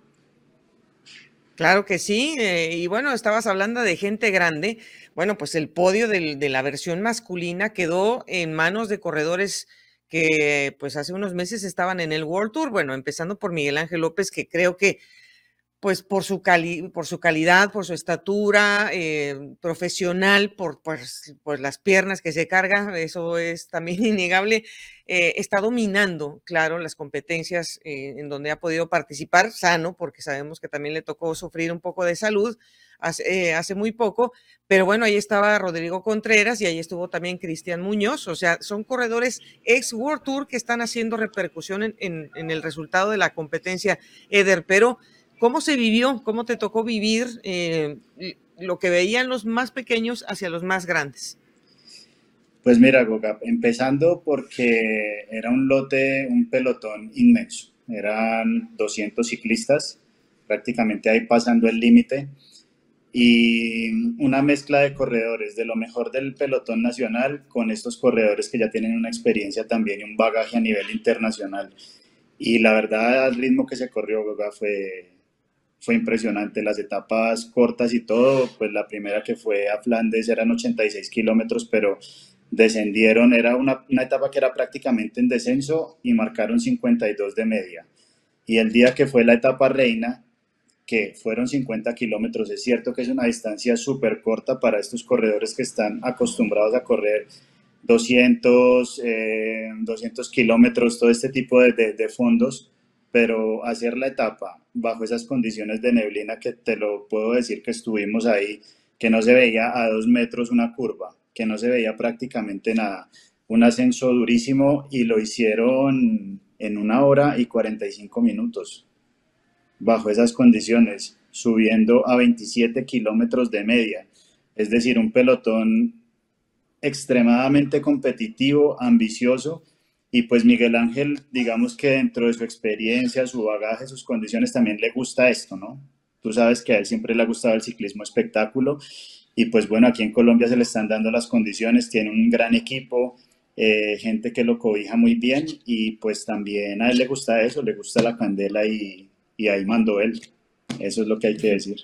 Claro que sí, eh, y bueno, estabas hablando de gente grande. Bueno, pues el podio de la versión masculina quedó en manos de corredores que pues hace unos meses estaban en el World Tour. Bueno, empezando por Miguel Ángel López, que creo que pues por su, por su calidad, por su estatura eh, profesional, por, pues, por, las piernas que se carga, eso es también [LAUGHS] innegable, eh, está dominando, claro, las competencias eh, en donde ha podido participar, sano, porque sabemos que también le tocó sufrir un poco de salud hace, hace muy poco, pero bueno, ahí estaba Rodrigo Contreras y ahí estuvo también Cristian Muñoz, o sea, son corredores ex World Tour que están haciendo repercusión en, en, en el resultado de la competencia, Eder, pero ¿Cómo se vivió? ¿Cómo te tocó vivir eh, lo que veían los más pequeños hacia los más grandes? Pues mira, Goga, empezando porque era un lote, un pelotón inmenso. Eran 200 ciclistas, prácticamente ahí pasando el límite. Y una mezcla de corredores, de lo mejor del pelotón nacional con estos corredores que ya tienen una experiencia también y un bagaje a nivel internacional. Y la verdad, el ritmo que se corrió, Goga, fue, fue impresionante. Las etapas cortas y todo, pues la primera que fue a Flandes eran 86 kilómetros, pero descendieron, era una, una, etapa que era prácticamente en descenso y marcaron 52 de media. Y el día que fue la etapa reina, que fueron 50 kilómetros, es cierto que es una distancia súper corta para estos corredores que están acostumbrados a correr 200, 200 eh, kilómetros, todo este tipo de, de, de fondos, pero hacer la etapa bajo esas condiciones de neblina que te lo puedo decir que estuvimos ahí, que no se veía a dos metros una curva, que no se veía prácticamente nada. Un ascenso durísimo y lo hicieron en una hora y 45 minutos, bajo esas condiciones, subiendo a 27 kilómetros de media. Es decir, un pelotón extremadamente competitivo, ambicioso, y pues Miguel Ángel, digamos que dentro de su experiencia, su bagaje, sus condiciones, también le gusta esto, ¿no? Tú sabes que a él siempre le ha gustado el ciclismo espectáculo y pues bueno, aquí en Colombia se le están dando las condiciones, tiene un gran equipo, eh, gente que lo cobija muy bien y pues también a él le gusta eso, le gusta la candela y, y ahí mandó él. Eso es lo que hay que decir.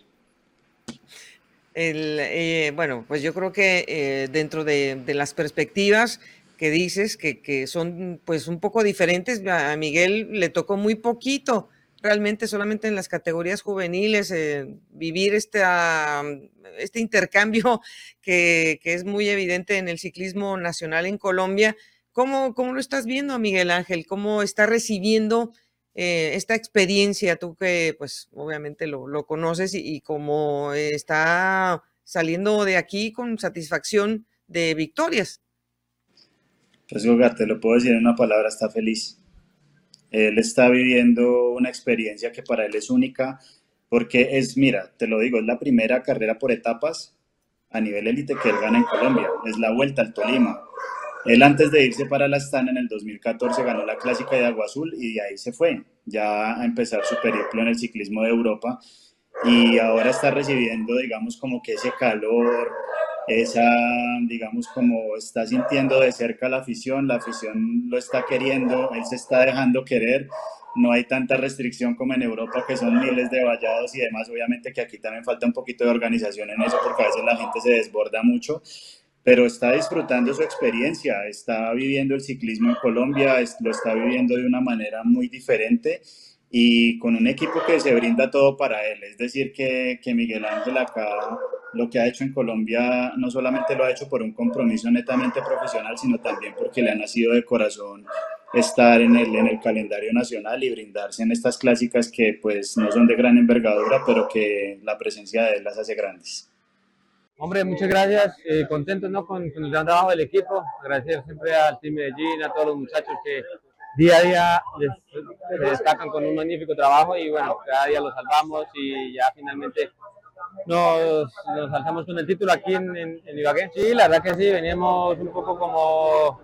El, eh, bueno, pues yo creo que eh, dentro de, de, las perspectivas que dices, que, que, son pues un poco diferentes, a Miguel le tocó muy poquito realmente solamente en las categorías juveniles, eh, vivir este, uh, este intercambio [LAUGHS] que, que, es muy evidente en el ciclismo nacional en Colombia. ¿Cómo, cómo lo estás viendo, Miguel Ángel? ¿Cómo está recibiendo eh, esta experiencia? Tú que pues obviamente lo, lo conoces y cómo está saliendo de aquí con satisfacción de victorias. Pues Goga, te lo puedo decir en una palabra, está feliz. Él está viviendo una experiencia que para él es única, porque es, mira, te lo digo, es la primera carrera por etapas a nivel élite que él gana en Colombia, es la Vuelta al Tolima. Él antes de irse para la Astana en el 2014 ganó la clásica de Agua Azul y de ahí se fue, ya a empezar su periplo en el ciclismo de Europa. Y ahora está recibiendo, digamos, como que ese calor, esa, digamos, como está sintiendo de cerca la afición, la afición lo está queriendo, él se está dejando querer, no hay tanta restricción como en Europa, que son miles de vallados y demás, obviamente que aquí también falta un poquito de organización en eso, porque a veces la gente se desborda mucho, pero está disfrutando su experiencia, está viviendo el ciclismo en Colombia, lo está viviendo de una manera muy diferente y con un equipo que se brinda todo para él. Es decir, que, que, Miguel Ángel acá lo que ha hecho en Colombia no solamente lo ha hecho por un compromiso netamente profesional, sino también porque le ha nacido de corazón estar en el, en el calendario nacional y brindarse en estas clásicas que pues no son de gran envergadura, pero que la presencia de él las hace grandes. Hombre, muchas gracias, eh, contento ¿no? con, con el gran trabajo del equipo, agradecer siempre al Team Medellín, a todos los muchachos que día a día les destacan con un magnífico trabajo y bueno, cada día lo salvamos y ya finalmente nos, nos alzamos con el título aquí en, en, en, Ibagué. Sí, la verdad que sí, veníamos un poco como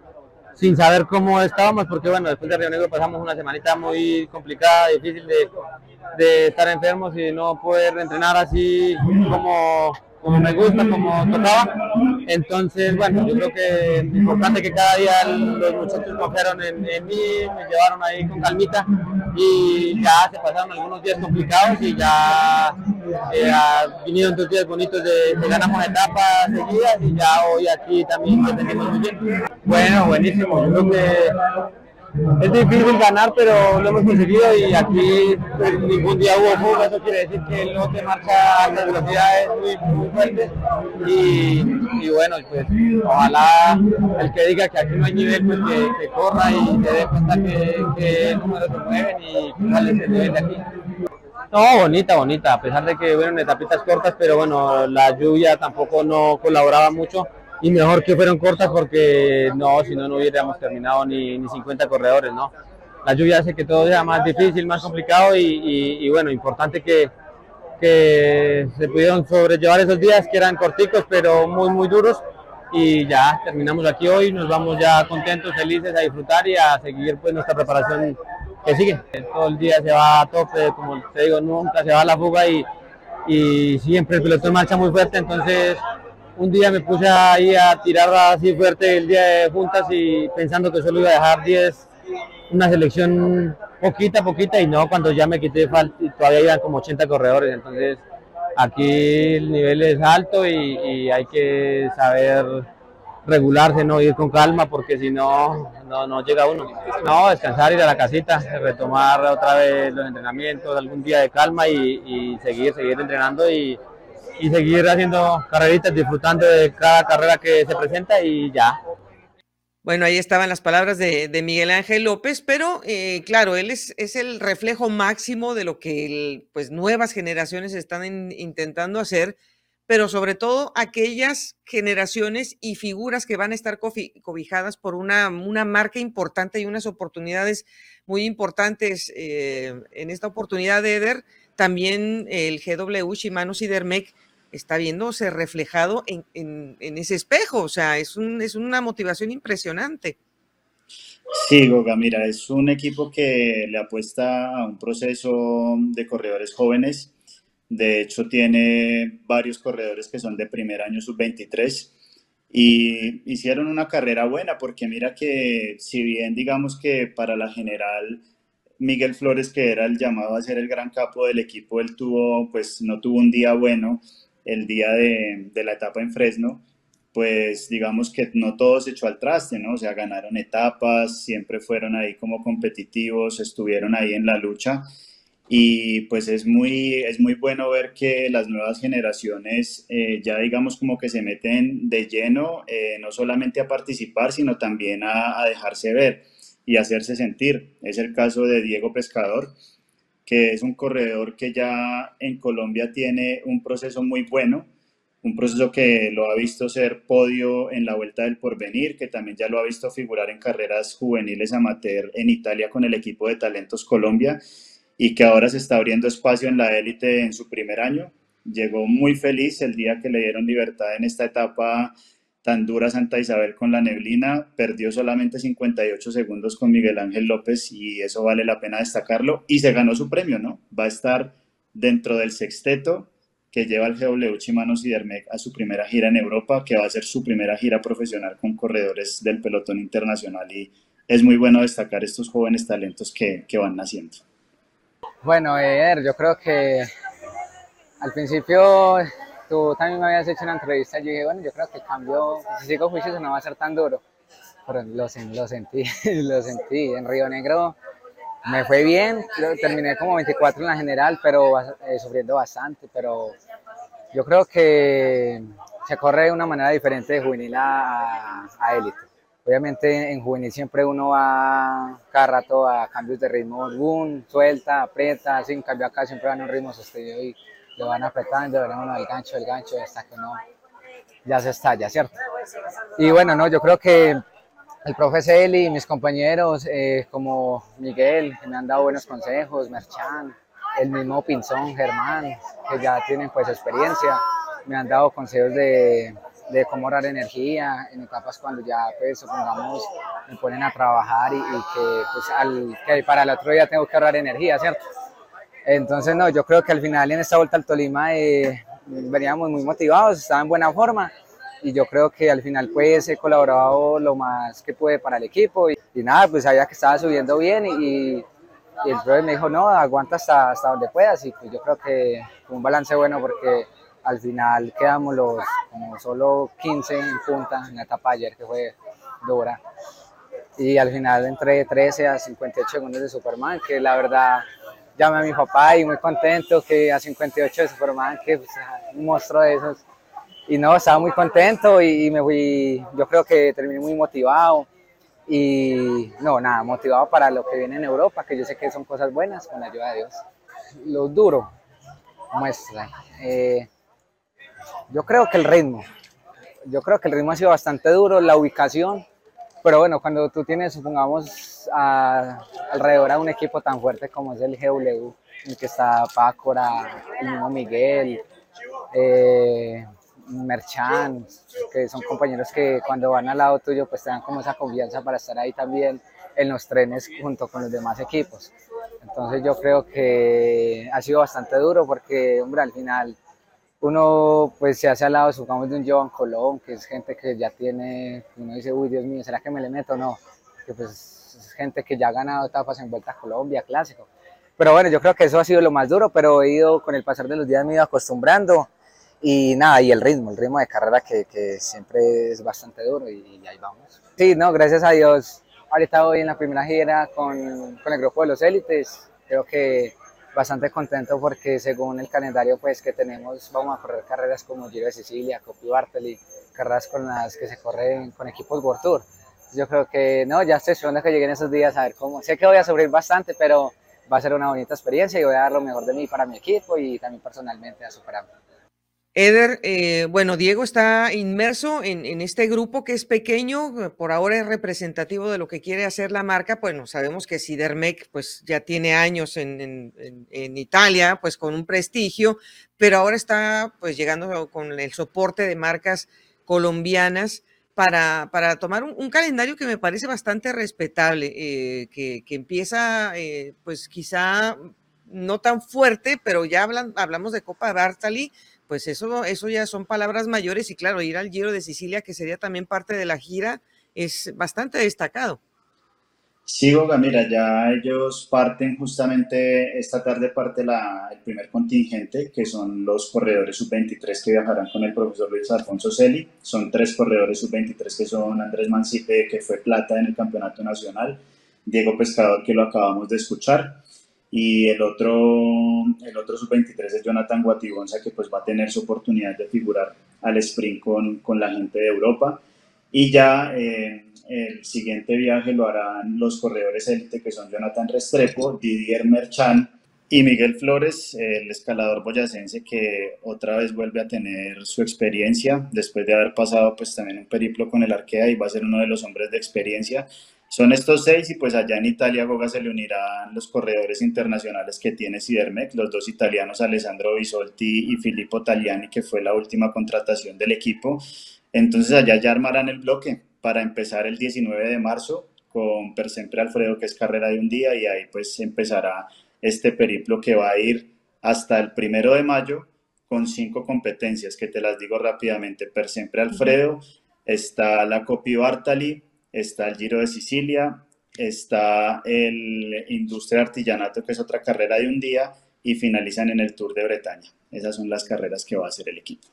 sin saber cómo estábamos, porque bueno, después de Río Negro pasamos una semanita muy complicada, difícil de, de estar enfermos y no poder entrenar así como como me gusta, como tocaba. Entonces, bueno, yo creo que es importante que cada día los muchachos confiaron en, en, mí, me llevaron ahí con calmita y ya se pasaron algunos días complicados y ya eh, vinieron dos días bonitos de, de ganamos etapas seguidas y ya hoy aquí también defendimos muy bien. Bueno, buenísimo, yo creo que es difícil ganar, pero lo hemos conseguido y aquí pues, ningún día hubo fuga, eso quiere decir que el lote marcha a altas velocidades muy, muy fuertes y, y, bueno, pues ojalá el que diga que aquí no hay nivel, pues que, corra y se dé cuenta que, que números se mueven y cuál es el nivel de aquí. No, bonita, bonita, a pesar de que fueron etapitas cortas, pero bueno, la lluvia tampoco no colaboraba mucho y mejor que fueron cortas porque no, si no, no hubiéramos terminado ni, ni 50 corredores, ¿no? La lluvia hace que todo sea más difícil, más complicado y, y, y bueno, importante que, que se pudieron sobrellevar esos días que eran corticos pero muy, muy duros y ya terminamos aquí hoy, nos vamos ya contentos, felices a disfrutar y a seguir pues nuestra preparación que sigue. Todo el día se va a tope, como te digo, nunca se va a la fuga y, y siempre el pelotón marcha muy fuerte, entonces un día me puse ahí a tirar así fuerte el día de juntas y pensando que solo iba a dejar 10, una selección poquita, poquita y no, cuando ya me quité todavía iban como 80 corredores, entonces aquí el nivel es alto y, hay que saber regularse, no ir con calma, porque si no, no, llega uno. No, descansar, ir a la casita, retomar otra vez los entrenamientos, algún día de calma y, seguir, seguir entrenando y, y seguir haciendo carreritas, disfrutando de cada carrera que se presenta y ya. Bueno, ahí estaban las palabras de, Miguel Ángel López, pero eh, claro, él es, es, el reflejo máximo de lo que pues, nuevas generaciones están intentando hacer, pero sobre todo aquellas generaciones y figuras que van a estar cobijadas por una, una marca importante y unas oportunidades muy importantes. Eh, en esta oportunidad de Eder, también el GW Shimano Sidermec está viéndose reflejado en, ese espejo. O sea, es, un, es una motivación impresionante. Sí, Goga, mira, es un equipo que le apuesta a un proceso de corredores jóvenes. De hecho, tiene varios corredores que son de primer año sub-23 y hicieron una carrera buena porque mira que si bien digamos que para la general Miguel Flores, que era el llamado a ser el gran capo del equipo, él tuvo, pues no tuvo un día bueno el día de, la etapa en Fresno, pues digamos que no todo se echó al traste, ¿no? O sea, ganaron etapas, siempre fueron ahí como competitivos, estuvieron ahí en la lucha. Y pues es muy, es muy bueno ver que las nuevas generaciones eh, ya digamos como que se meten de lleno, eh, no solamente a participar, sino también a, a dejarse ver y hacerse sentir. Es el caso de Diego Pescador, que es un corredor que ya en Colombia tiene un proceso muy bueno, un proceso que lo ha visto ser podio en la Vuelta del Porvenir, que también ya lo ha visto figurar en carreras juveniles amateur en Italia con el equipo de Talentos Colombia y que ahora se está abriendo espacio en la élite en su primer año. Llegó muy feliz el día que le dieron libertad en esta etapa tan dura Santa Isabel con la neblina, perdió solamente 58 segundos con Miguel Ángel López y eso vale la pena destacarlo y se ganó su premio, ¿no? Va a estar dentro del sexteto que lleva el GW Chimano Sidermec a su primera gira en Europa, que va a ser su primera gira profesional con corredores del pelotón internacional y es muy bueno destacar estos jóvenes talentos que, que van naciendo. Bueno, Eder, yo creo que al principio tú también me habías hecho una entrevista, yo dije, bueno, yo creo que el cambio, si sigo juicioso no va a ser tan duro, pero lo, lo sentí, [LAUGHS] lo sentí, en Río Negro me fue bien, terminé como 24 en la general, pero eh, sufriendo bastante, pero yo creo que se corre de una manera diferente de juvenil a, a élite. Obviamente en juvenil siempre uno va cada rato a cambios de ritmo, boom, suelta, aprieta, sin cambio acá siempre van a un ritmo sostenido y lo van apretando, verán el gancho, el gancho, hasta que no, ya se estalla, ¿cierto? Y bueno, no, yo creo que el profe Celi y mis compañeros eh, como Miguel, que me han dado buenos consejos, Merchan, el mismo Pinzón, Germán, que ya tienen pues experiencia, me han dado consejos de, de cómo ahorrar energía en etapas cuando ya pues supongamos me ponen a trabajar y, que pues al, que para el otro día tengo que ahorrar energía, ¿cierto? Entonces, no, yo creo que al final en esta vuelta al Tolima eh, veníamos muy motivados, estaba en buena forma y yo creo que al final pues he colaborado lo más que pude para el equipo y, nada, pues sabía que estaba subiendo bien y, el profe me dijo, no, aguanta hasta, hasta donde puedas y pues yo creo que un balance bueno porque al final quedamos los como solo 15 en punta en la etapa ayer que fue dura y al final entré 13 a 58 segundos de Superman que la verdad llamé a mi papá y muy contento que a 58 de Superman, que pues, un monstruo de esos. Y no, estaba muy contento y, me fui, yo creo que terminé muy motivado y no, nada, motivado para lo que viene en Europa, que yo sé que son cosas buenas con la ayuda de Dios. Lo duro, muestra. Eh, yo creo que el ritmo, yo creo que el ritmo ha sido bastante duro, la ubicación, pero bueno, cuando tú tienes, supongamos, alrededor a un equipo tan fuerte como es el GW, en el que está Pácora, el mismo Miguel, eh, Merchan, que son compañeros que cuando van al lado tuyo pues te dan como esa confianza para estar ahí también en los trenes junto con los demás equipos. Entonces yo creo que ha sido bastante duro porque, hombre, al final uno pues se hace al lado, supongamos, de un Joan Colón, que es gente que ya tiene, uno dice, uy, Dios mío, ¿será que me le meto no? Que pues gente que ya ha ganado etapas en Vuelta a Colombia, clásico. Pero bueno, yo creo que eso ha sido lo más duro, pero he ido, con el pasar de los días me he ido acostumbrando y nada, y el ritmo, el ritmo de carrera que, que siempre es bastante duro y, y ahí vamos. Sí, no, gracias a Dios ahorita voy en la primera gira con, con el grupo de los élites. Creo que bastante contento porque según el calendario pues que tenemos vamos a correr carreras como Giro de Sicilia, Copy Bartoli, carreras con las que se corren con equipos World Tour. Yo creo que no, ya estoy esperando que lleguen esos días a ver cómo. Sé que voy a sufrir bastante, pero va a ser una bonita experiencia y voy a dar lo mejor de mí para mi equipo y también personalmente a superarme. Eder, eh, bueno, Diego está inmerso en, en, este grupo que es pequeño, por ahora es representativo de lo que quiere hacer la marca. Bueno, sabemos que Sidermec pues ya tiene años en, en, en, Italia, pues con un prestigio, pero ahora está pues llegando con el soporte de marcas colombianas para, para tomar un, calendario que me parece bastante respetable, eh, que, que, empieza eh, pues quizá no tan fuerte, pero ya hablan, hablamos de Copa Bartali pues eso, eso ya son palabras mayores y claro, ir al Giro de Sicilia, que sería también parte de la gira, es bastante destacado. Sí, Goga, mira, ya ellos parten justamente esta tarde parte la, el primer contingente, que son los corredores sub-23 que viajarán con el profesor Luis Alfonso Celi. Son tres corredores sub-23 que son Andrés Mancipe, que fue plata en el campeonato nacional, Diego Pescador, que lo acabamos de escuchar, y el otro, el otro sub-23 es Jonathan Guatibonza, que pues va a tener su oportunidad de figurar al sprint con, con la gente de Europa. Y ya eh, el siguiente viaje lo harán los corredores élite, que son Jonathan Restrepo, Didier Merchan y Miguel Flores, el escalador boyacense, que otra vez vuelve a tener su experiencia, después de haber pasado pues también un periplo con el Arkea y va a ser uno de los hombres de experiencia son estos seis y pues allá en Italia Goga se le unirán los corredores internacionales que tiene Sidermec, los dos italianos Alessandro Bisolti y Filippo Tagliani, que fue la última contratación del equipo. Entonces allá ya armarán el bloque para empezar el 19 de marzo con Per Sempre Alfredo, que es carrera de un día, y ahí pues empezará este periplo que va a ir hasta el primero de mayo con cinco competencias, que te las digo rápidamente. Per Sempre Alfredo, está la Copi Bartali, está el Giro de Sicilia, está el Industria Artillanato, que es otra carrera de un día, y finalizan en el Tour de Bretaña. Esas son las carreras que va a hacer el equipo.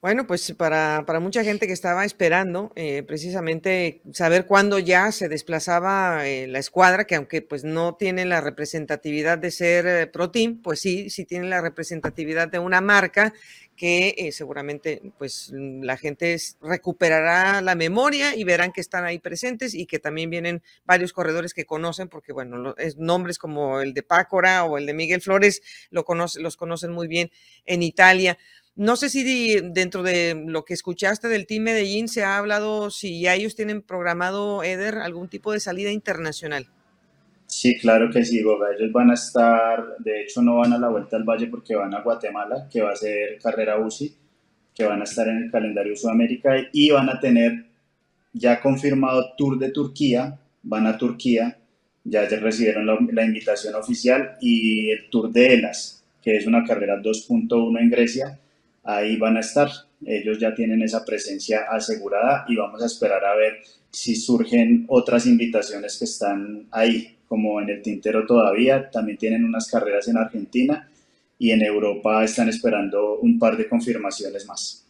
Bueno, pues para, para, mucha gente que estaba esperando eh, precisamente saber cuándo ya se desplazaba eh, la escuadra, que aunque pues no tiene la representatividad de ser eh, Pro Team, pues sí, sí tiene la representatividad de una marca que eh, seguramente pues la gente recuperará la memoria y verán que están ahí presentes y que también vienen varios corredores que conocen, porque bueno, es, nombres como el de Pácora o el de Miguel Flores lo conoce, los conocen muy bien en Italia. No sé si dentro de lo que escuchaste del Team Medellín se ha hablado si ya ellos tienen programado, Eder, algún tipo de salida internacional. Sí, claro que sí, Goga. Ellos van a estar, de hecho no van a la Vuelta al Valle porque van a Guatemala, que va a ser carrera UCI, que van a estar en el calendario Sudamérica y van a tener ya confirmado Tour de Turquía, van a Turquía, ya recibieron la, invitación oficial y el Tour de Elas, que es una carrera 2.1 en Grecia, ahí van a estar. Ellos ya tienen esa presencia asegurada y vamos a esperar a ver si surgen otras invitaciones que están ahí como en el tintero todavía. También tienen unas carreras en Argentina y en Europa están esperando un par de confirmaciones más.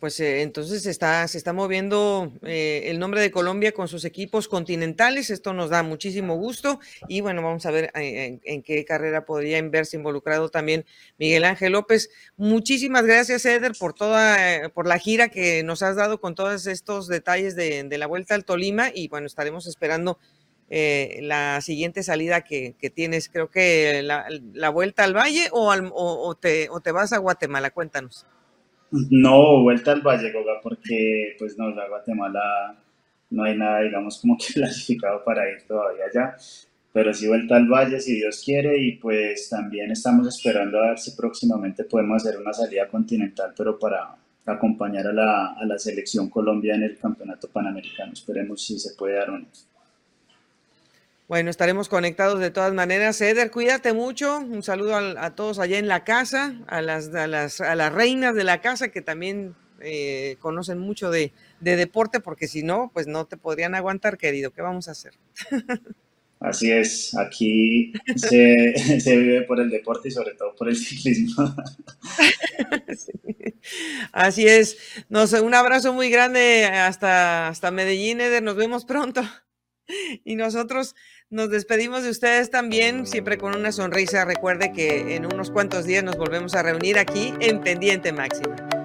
Pues eh, entonces está, se está moviendo eh, el nombre de Colombia con sus equipos continentales. Esto nos da muchísimo gusto. Y bueno, vamos a ver eh, en, qué carrera podría verse involucrado también Miguel Ángel López. Muchísimas gracias, Eder, por toda, por la gira que nos has dado con todos estos detalles de, de la vuelta al Tolima. Y bueno, estaremos esperando eh, la siguiente salida que, que tienes, creo que la, vuelta al valle o, al, o, te, o, te, vas a Guatemala, cuéntanos. No, vuelta al valle, Goga, porque pues no, la Guatemala no hay nada, digamos, como que [LAUGHS] clasificado para ir todavía allá, pero sí vuelta al valle si Dios quiere y pues también estamos esperando a ver si próximamente podemos hacer una salida continental, pero para acompañar a la, a la selección Colombia en el campeonato panamericano. Esperemos si se puede dar no. Bueno, estaremos conectados de todas maneras. Eder, cuídate mucho. Un saludo a, todos allá en la casa, a las, a las, a las reinas de la casa que también eh, conocen mucho de, de, deporte, porque si no, pues no te podrían aguantar, querido. ¿Qué vamos a hacer? [LAUGHS] Así es, aquí se, [LAUGHS] se vive por el deporte y sobre todo por el ciclismo. [LAUGHS] Así es. Nos, un abrazo muy grande hasta, hasta Medellín, Eder. Nos vemos pronto. Y nosotros nos despedimos de ustedes también, siempre con una sonrisa. Recuerde que en unos cuantos días nos volvemos a reunir aquí en Pendiente Máxima.